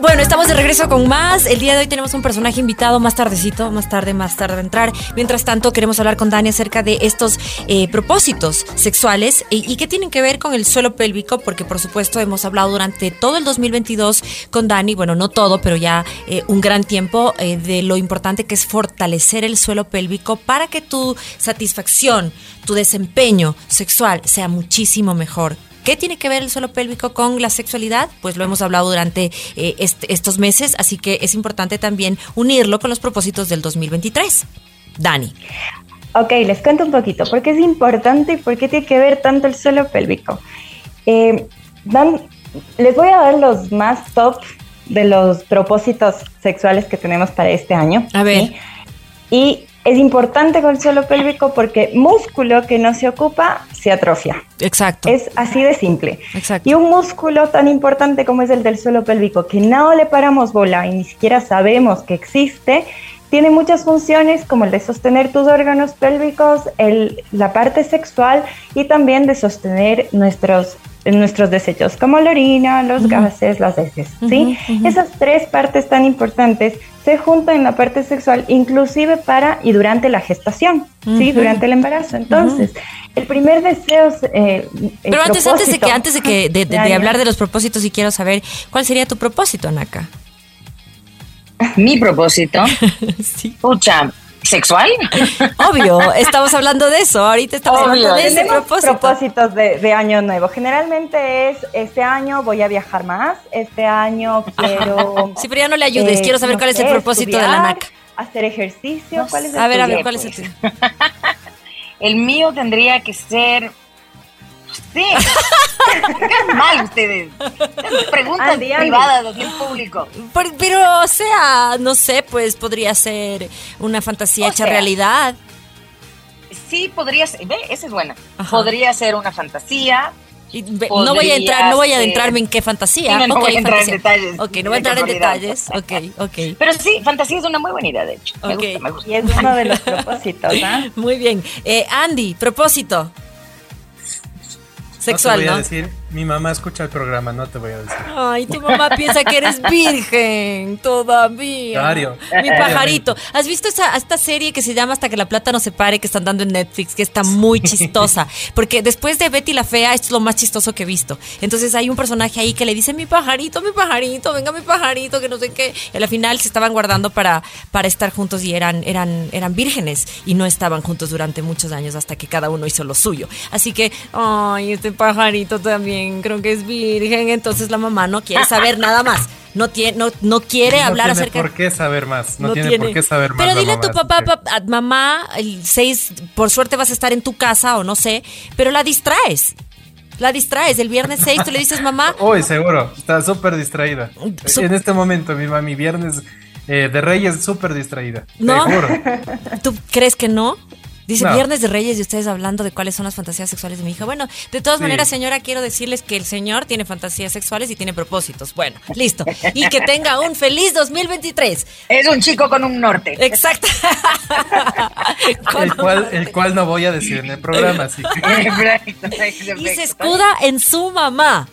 Bueno, estamos de regreso con más. El día de hoy tenemos un personaje invitado más tardecito, más tarde, más tarde a entrar. Mientras tanto, queremos hablar con Dani acerca de estos eh, propósitos sexuales y, que tienen que ver con el suelo pélvico, porque por supuesto hemos hablado durante todo el 2022 con Dani, bueno, no todo, pero ya eh, un gran tiempo eh, de lo importante que es fortalecer el suelo pélvico para que tu satisfacción, tu desempeño sexual sea muchísimo mejor ¿Qué tiene que ver el suelo pélvico con la sexualidad? Pues lo hemos hablado durante eh, estos meses, así que es importante también unirlo con los propósitos del 2023. Dani. Ok, les cuento un poquito. ¿Por qué es importante y por qué tiene que ver tanto el suelo pélvico? Eh, les voy a dar los más top de los propósitos sexuales que tenemos para este año. A ver. Y es importante con el suelo pélvico porque músculo que no se ocupa se atrofia. Exacto. Es así de simple. Exacto. Y un músculo tan importante como es el del suelo pélvico, que no le paramos bola y ni siquiera sabemos que existe, tiene muchas funciones como el de sostener tus órganos pélvicos, el, la parte sexual y también de sostener nuestros nuestros desechos, como la orina, los gases, las heces, ¿sí? Esas tres partes tan importantes se juntan en la parte sexual, inclusive para y durante la gestación, ¿sí? Durante el embarazo. Entonces, el primer deseo... Eh, Pero antes, antes de que, antes de, que, de, hablar de los propósitos, y quiero saber, ¿cuál sería tu propósito, Naka? Mi propósito. sí. Sexual. Obvio, estamos hablando de eso. Ahorita estamos hablando de ese propósito. propósitos de, año nuevo. Generalmente es este año voy a viajar más, este año quiero. Sí, pero ya no le ayudes. quiero saber cuál es el propósito de la NAC. Hacer ejercicio. ¿Cuál es el a ver, a ver, ¿cuál es el tuyo? el mío tendría que ser Sí. Ustedes. Preguntas privadas en público. Pero, o sea, no sé, pues podría ser una fantasía hecha realidad. Sí, podría ser. Ve, esa es buena. Podría ser una fantasía. no voy a entrar, no voy a adentrarme en qué fantasía. no, voy a entrar en detalles. Ok, no voy a entrar en detalles. Ok, ok. Pero sí, fantasía es una muy buena idea, de hecho. Me gusta, me gusta. Y es uno de los propósitos, ¿ah? Muy bien. Eh, Andy, propósito sexual, no te voy a decir, mi mamá escucha el programa, no te voy a decir. Ay, tu mamá piensa que eres virgen todavía. Claro. Mi pajarito. ¿Has visto esa, esta serie que se llama Hasta que la plata no se pare, que están dando en Netflix, que está muy chistosa? Porque después de Betty la Fea, esto es lo más chistoso que he visto. Entonces hay un personaje ahí que le dice, mi pajarito, mi pajarito, venga mi pajarito, que no sé qué. Y al final se estaban guardando para, para estar juntos y eran, eran, eran vírgenes y no estaban juntos durante muchos años hasta que cada uno hizo lo suyo. Así que, ay, este pajarito también creo que es virgen, entonces la mamá no quiere saber nada más. No, tiene, no, no quiere hablar tiene acerca por qué saber más. No, tiene, por qué saber más. Pero dile a tu papá, mamá, el 6, por suerte vas a estar en tu casa o no sé, pero la distraes. La distraes. El viernes 6 tú le dices, mamá. Uy, seguro. Está súper distraída. en este momento, mi mami, viernes eh, de Reyes, súper distraída. ¿No? ¿Tú crees que no? Dice Viernes de Reyes y ustedes hablando de cuáles son las fantasías sexuales de mi hija. Bueno, de todas maneras, señora, quiero decirles que el señor tiene fantasías sexuales y tiene propósitos. Bueno, listo. Y que tenga un feliz 2023. Es un chico con un norte. Exacto. el, cual, el cual no voy a decir en el programa. Así y se escuda en su mamá.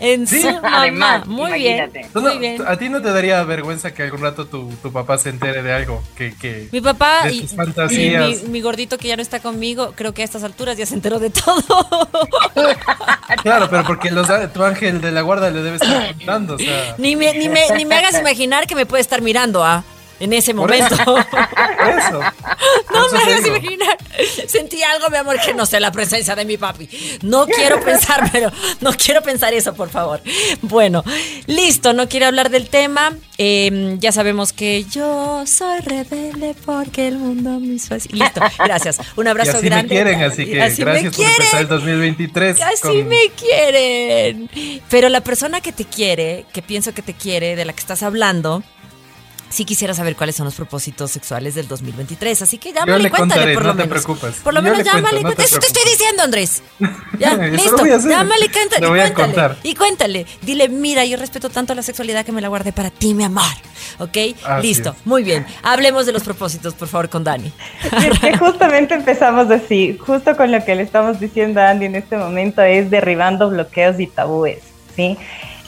En su mamá. Muy bien. muy bien. ¿A ti no te daría vergüenza que algún rato tu, tu papá se entere de algo? Que, que mi papá y, mi, gordito que ya no está conmigo, creo que a estas alturas ya se enteró de todo. claro, pero porque los, tu ángel de la guarda le debe estar contando. O sea. ni, me, ni, me, ni me hagas imaginar que me puede estar mirando, ¿ah? En ese momento. Eso. No me hagas imaginar. Sentí algo, mi amor, que no sé, la presencia de mi papi. No quiero pensar, pero no quiero pensar eso, por favor. Bueno, listo, no quiero hablar del tema. Em, ya sabemos que yo soy rebelde porque el mundo me hizo así. Listo, gracias. Un abrazo y así grande. Me quieren, así que gracias por empezar el 2023. Así me quieren. Pero la persona que te quiere, que pienso que te quiere, de la que estás hablando, sí quisiera saber cuáles son los propósitos sexuales del 2023. Así que llámale y cuéntale, por lo no menos. Te preocupes. Por lo menos llámale y Eso te estoy diciendo, Andrés. Ya, listo. Llámale y cuéntale. voy a contar. Y cuéntale. Dile, mira, yo respeto tanto la sexualidad que me la guardé para ti, mi amor. ¿Ok? listo. Muy bien. Hablemos de los propósitos, por favor, con Dani. Es que justamente empezamos así. Justo con lo que le estamos diciendo a Andy en este momento es derribando bloqueos y tabúes. ¿sí?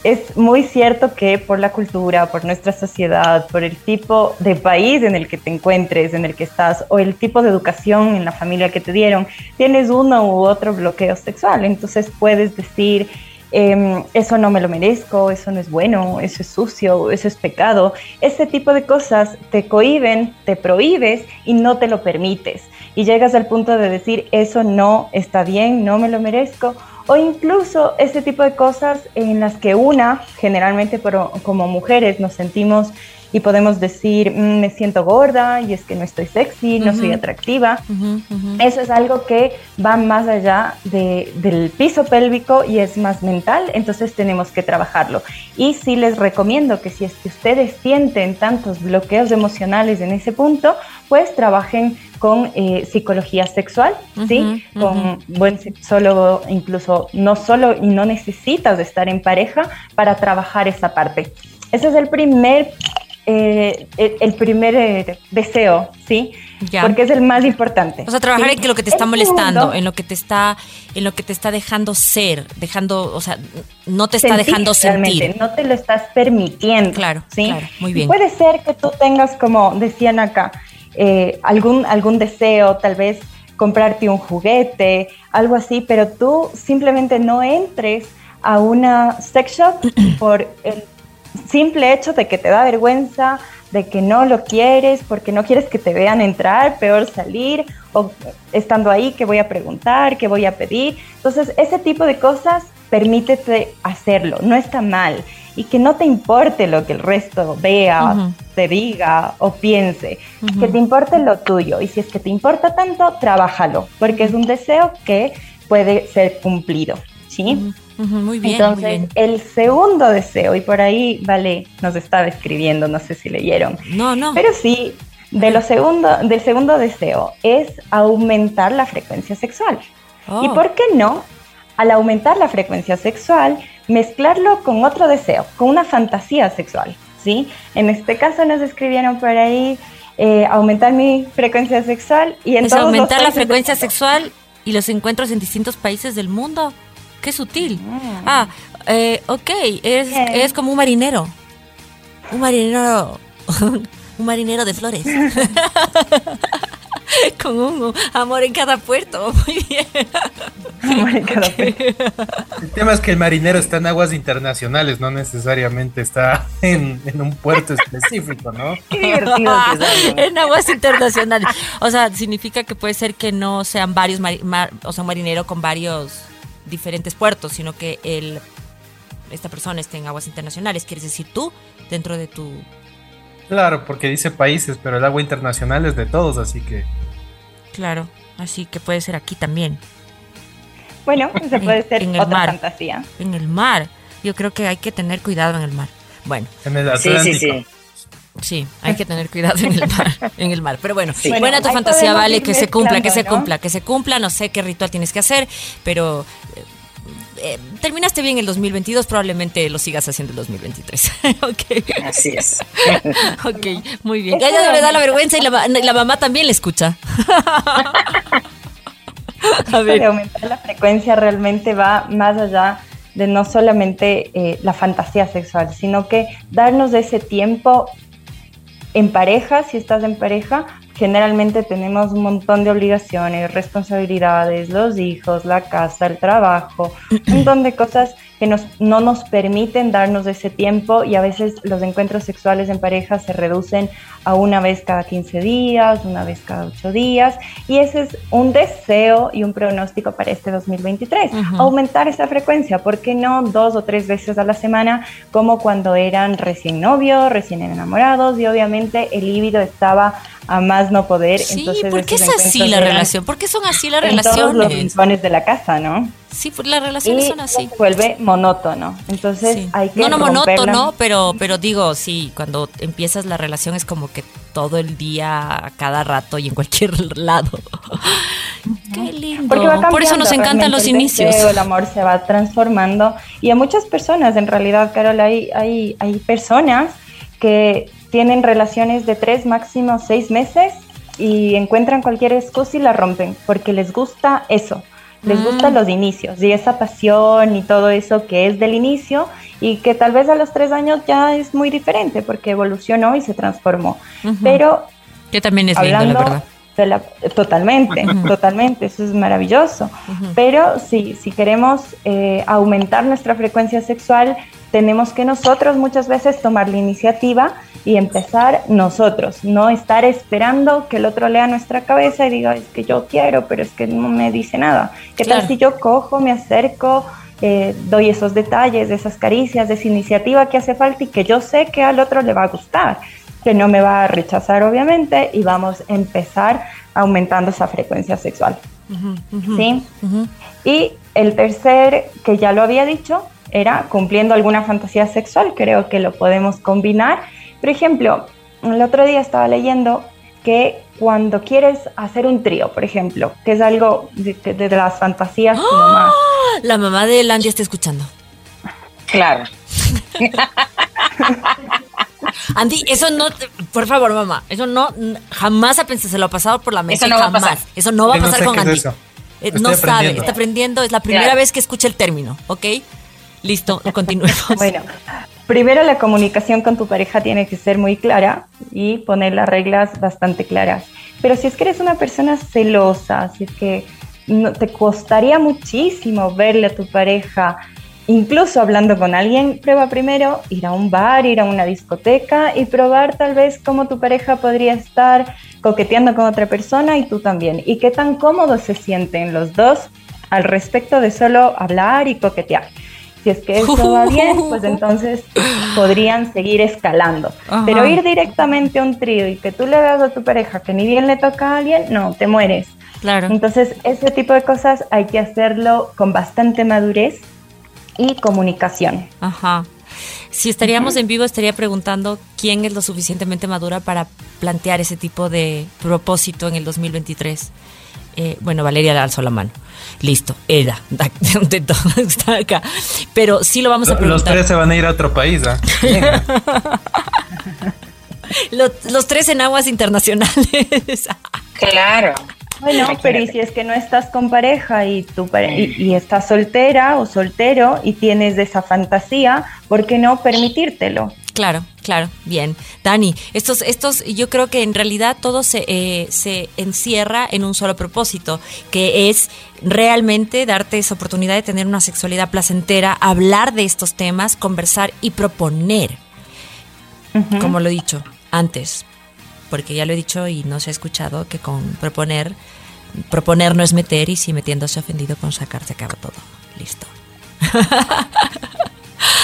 Es muy cierto que por la cultura, por nuestra sociedad, por el tipo de país en el que te encuentres, en el que estás, o el tipo de educación en la familia que te dieron, tienes uno u otro bloqueo sexual. Entonces puedes decir, em, eso no me lo merezco, eso no es bueno, eso es sucio, eso es pecado. Ese tipo de cosas te cohiben, te prohíbes y no te lo permites. Y llegas al punto de decir, eso no está bien, no me lo merezco o incluso ese tipo de cosas en las que una, generalmente como mujeres, nos sentimos y podemos decir, mm, me siento gorda y es que no estoy sexy, no soy atractiva. Eso es algo que va más allá del piso pélvico y es más mental, entonces tenemos que trabajarlo. Y sí les recomiendo que si es que ustedes sienten tantos bloqueos emocionales en ese punto, pues trabajen con eh, psicología sexual, ¿sí? Con buen sexólogo, incluso no solo y no necesitas de estar en pareja para trabajar esa parte. Ese es el primer, eh, el, primer eh, deseo, ¿sí? Porque es el más importante. O sea, trabajar en lo que te está molestando, en lo que te está, en lo que te está dejando ser, dejando, o sea, no te está dejando sentir. No te lo estás permitiendo. Claro, ¿sí? claro, muy bien. puede ser que tú tengas, como decían acá, eh, algún, algún deseo, tal vez comprarte un juguete, algo así, pero tú simplemente no entres a una sex shop por el simple hecho de que te da vergüenza, de que no lo quieres, porque no quieres que te vean entrar, peor salir, o estando ahí, que voy a preguntar, que voy a pedir. Entonces, ese tipo de cosas, permítete hacerlo, no está mal. Y que no te importe lo que el resto vea, te diga o piense, que te importe lo tuyo y si es que te importa tanto, trabájalo, porque es un deseo que puede ser cumplido, ¿sí? Muy bien. Entonces, el segundo deseo, y por ahí, vale, nos estaba escribiendo, no sé si leyeron. No, no. Pero sí, de lo segundo, del segundo deseo es aumentar la frecuencia sexual. ¿Y oh. por qué no? Al aumentar la frecuencia sexual, mezclarlo con otro deseo, con una fantasía sexual, ¿sí? En este caso nos escribieron por ahí eh, aumentar mi frecuencia sexual y en es aumentar la frecuencia sexual y los encuentros en distintos países del mundo. Qué sutil. Mm. Ah, eh, ok, es, es como un marinero. Un marinero. un marinero de flores. Con un amor en cada puerto. Muy bien. El tema es que el marinero está en aguas internacionales, no necesariamente está en, un puerto específico, ¿no? en aguas internacionales. O sea, significa que puede ser que no sean varios, o sea, un marinero con varios diferentes puertos, sino que el, esta persona esté en aguas internacionales. ¿Quieres decir tú dentro de tu Claro, porque dice países, pero el agua internacional es de todos, así que. Claro, así que puede ser aquí también. Bueno, se puede ser en, otra mar, fantasía. En el mar. Yo creo que hay que tener cuidado en el mar. Bueno. En el Atlántico. Sí, sí, sí. Hay que tener cuidado en el mar, en el mar. Pero bueno, buena tu fantasía, vale, que se cumpla, que se cumpla, que se cumpla. No sé qué ritual tienes que hacer, pero eh, eh, terminaste bien el 2022, probablemente lo sigas haciendo el 2023. okay. Así es. ok, muy bien. ella le da la vergüenza y la, mamá también le escucha. A ver. aumentar la frecuencia realmente va más allá de no solamente eh, la fantasía sexual, sino que darnos ese tiempo en pareja, si estás en pareja, generalmente tenemos un montón de obligaciones, responsabilidades, los hijos, la casa, el trabajo, un montón de cosas que nos, no nos permiten darnos ese tiempo y a veces los encuentros sexuales en pareja se reducen a una vez cada 15 días, una vez cada 8 días y ese es un deseo y un pronóstico para este 2023, aumentar esa frecuencia, ¿por qué no dos o tres veces a la semana como cuando eran recién novios, recién enamorados y obviamente el líbido estaba a más no poder. Sí, Entonces, ¿por qué es así la relación? ¿Por qué son así las relaciones? Todos los rincones de la casa, ¿no? Sí, pues las relaciones son así. Se vuelve monótono. Entonces hay que. No, no monótono, pero, pero digo, sí, cuando empiezas la relación es como que todo el día, a cada rato y en cualquier lado. Qué lindo. Por eso nos encantan los inicios. el amor se va transformando. Y a muchas personas, en realidad, Carol, hay, hay, hay personas que tienen relaciones de tres, máximo seis meses y encuentran cualquier excusa y la rompen porque les gusta eso les Mm. gustan los inicios y esa pasión y todo eso que es del inicio y que tal vez a los tres años ya es muy diferente porque evolucionó y se transformó. Pero Que también es lindo, la hablando verdad. de la- totalmente, totalmente, eso es maravilloso. Pero sí, si queremos eh, aumentar nuestra frecuencia sexual, tenemos que nosotros muchas veces tomar la iniciativa y empezar nosotros, no estar esperando que el otro lea nuestra cabeza y diga, es que yo quiero, pero es que no me dice nada. ¿Qué Claro. tal si yo cojo, me acerco, eh, doy esos detalles, esas caricias, esa iniciativa que hace falta y que yo sé que al otro le va a gustar? que no me va a rechazar obviamente y vamos a empezar aumentando esa frecuencia sexual. Ujú, ujú, ¿sí? ujú. Y el tercer, que ya lo había dicho, era cumpliendo alguna fantasía sexual, creo que lo podemos combinar. Por ejemplo, el otro día estaba leyendo que cuando quieres hacer un trío, por ejemplo, que es algo de, de- de las fantasías como más... La mamá de Landia está escuchando. Claro. Andy, eso no, por favor, mamá, eso no, jamás ha pensado, se lo ha pasado por la mente, Eso no va a jamás. pasar. Eso no va a no pasar sé con es Andy. Eh, no sabe, está aprendiendo, es la primera Claro. vez que escucha el término, ¿ok? Listo, continuemos. Bueno, primero la comunicación con tu pareja tiene que ser muy clara y poner las reglas bastante claras. Pero si es que eres una persona celosa, si es que no, te costaría muchísimo verle a tu pareja, incluso hablando con alguien, prueba primero ir a un bar, ir a una discoteca y probar tal vez cómo tu pareja podría estar coqueteando con otra persona y tú también. Y qué tan cómodos se sienten los dos al respecto de solo hablar y coquetear. Si es que eso va bien, pues entonces podrían seguir escalando. Ajá. Pero ir directamente a un trío y que tú le veas a tu pareja que ni bien le toca a alguien, no, te mueres. Claro. Entonces, ese tipo de cosas hay que hacerlo con bastante madurez y comunicación. Ajá. Si estaríamos en vivo, estaría preguntando quién es lo suficientemente madura para plantear ese tipo de propósito en el 2023. Eh, bueno, Valeria le alzó la mano. Listo, ella, de todos está acá. Pero sí lo vamos a Los preguntar. tres se van a ir a otro país, ¿ah? Los, los tres en aguas internacionales. Claro. Bueno, pero y si es que no estás con pareja y, tu pare- y, y estás soltera o soltero y tienes esa fantasía, ¿por qué no permitírtelo? Claro, claro, bien. Dani, estos, estos, yo creo que en realidad todo se, eh, se encierra en un solo propósito, que es realmente darte esa oportunidad de tener una sexualidad placentera, hablar de estos temas, conversar y proponer, como lo he dicho antes, porque ya lo he dicho y no se ha escuchado que con proponer, proponer no es meter y si metiéndose ofendido con sacar se acaba todo. Listo.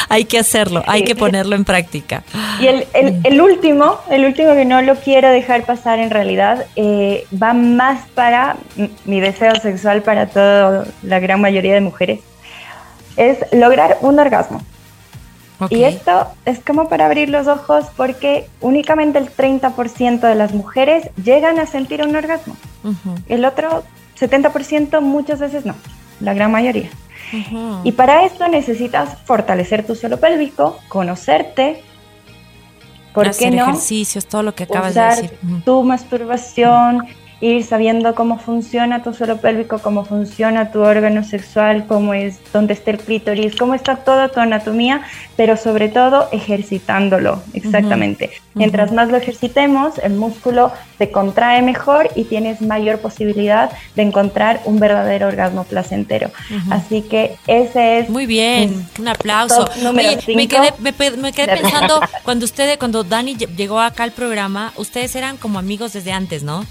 hay que hacerlo, hay que ponerlo en práctica. Y el, el- el último, el último que no lo quiero dejar pasar en realidad, eh, va más para mi deseo sexual para toda la gran mayoría de mujeres, es lograr un orgasmo. Y esto es como para abrir los ojos porque únicamente el 30% de las mujeres llegan a sentir un orgasmo. El otro 70% muchas veces no, la gran mayoría. Y para esto necesitas fortalecer tu suelo pélvico, conocerte, ¿por hacer qué no? ejercicios, todo lo que acabas de decir. Tu masturbación, ir sabiendo cómo funciona tu suelo pélvico, cómo funciona tu órgano sexual, cómo es, dónde está el clítoris, cómo está toda tu anatomía, pero sobre todo ejercitándolo, exactamente. Mientras más lo ejercitemos, el músculo se contrae mejor y tienes mayor posibilidad de encontrar un verdadero orgasmo placentero. Así que ese es Muy bien, un aplauso. Oye, me quedé, me, me quedé pensando cuando ustedes, cuando Dani lle- llegó acá al programa, ustedes eran como amigos desde antes, ¿no?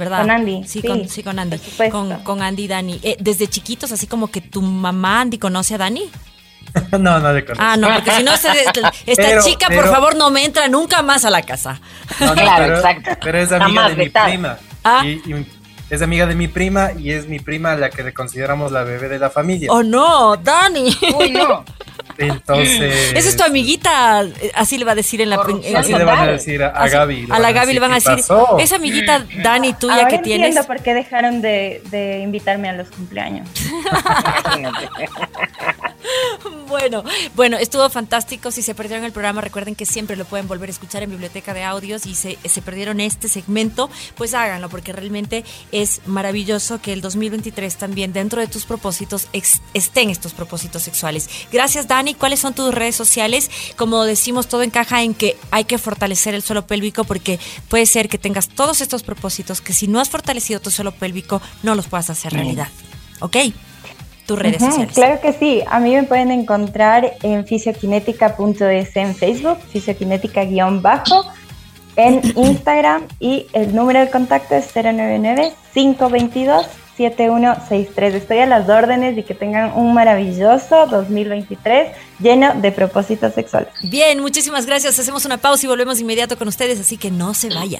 ¿Verdad? Con Andy, Sí, sí, con, sí, con Andy. por. Con, con Andy y Dani. Eh, desde chiquitos, así como que tu mamá Andy conoce a Dani. no, no le conozco. Ah, no, porque si no, esta Pero- chica, por favor, no me entra nunca más a la casa. No, no, Claro, pero, exacto. pero es amiga Jamás de mi prima. Ah. Y, y es amiga de mi prima y es mi prima la que le consideramos la bebé de la familia. Oh, no, Dani. Uy, no. Entonces. Esa es tu amiguita, así le va a decir en la... en- Así en- le van a total. decir a, a así- Gaby. a la Gaby le van a "¿Qué decir, pasó?". esa amiguita Dani tuya Ahora que entiendo tienes. por qué dejaron de, de invitarme a los cumpleaños. Bueno, bueno, estuvo fantástico. Si se perdieron el programa, recuerden que siempre lo pueden volver a escuchar en biblioteca de audios y se, se perdieron este segmento, pues háganlo porque realmente es maravilloso que el 2023 también dentro de tus propósitos estén estos propósitos sexuales. Gracias, Dani. ¿Cuáles son tus redes sociales? Como decimos, todo encaja en que hay que fortalecer el suelo pélvico porque puede ser que tengas todos estos propósitos que si no has fortalecido tu suelo pélvico no los puedas hacer realidad. ¿Ok? Redes sociales. Claro que sí. A mí me pueden encontrar en fisioquinética.es en Facebook, fisioquinética-bajo, en Instagram y el número de contacto es 099-522. 7163. Estoy a las órdenes y que tengan un maravilloso 2023 lleno de propósitos sexuales. Bien, muchísimas gracias. Hacemos una pausa y volvemos inmediato con ustedes, así que no se vayan.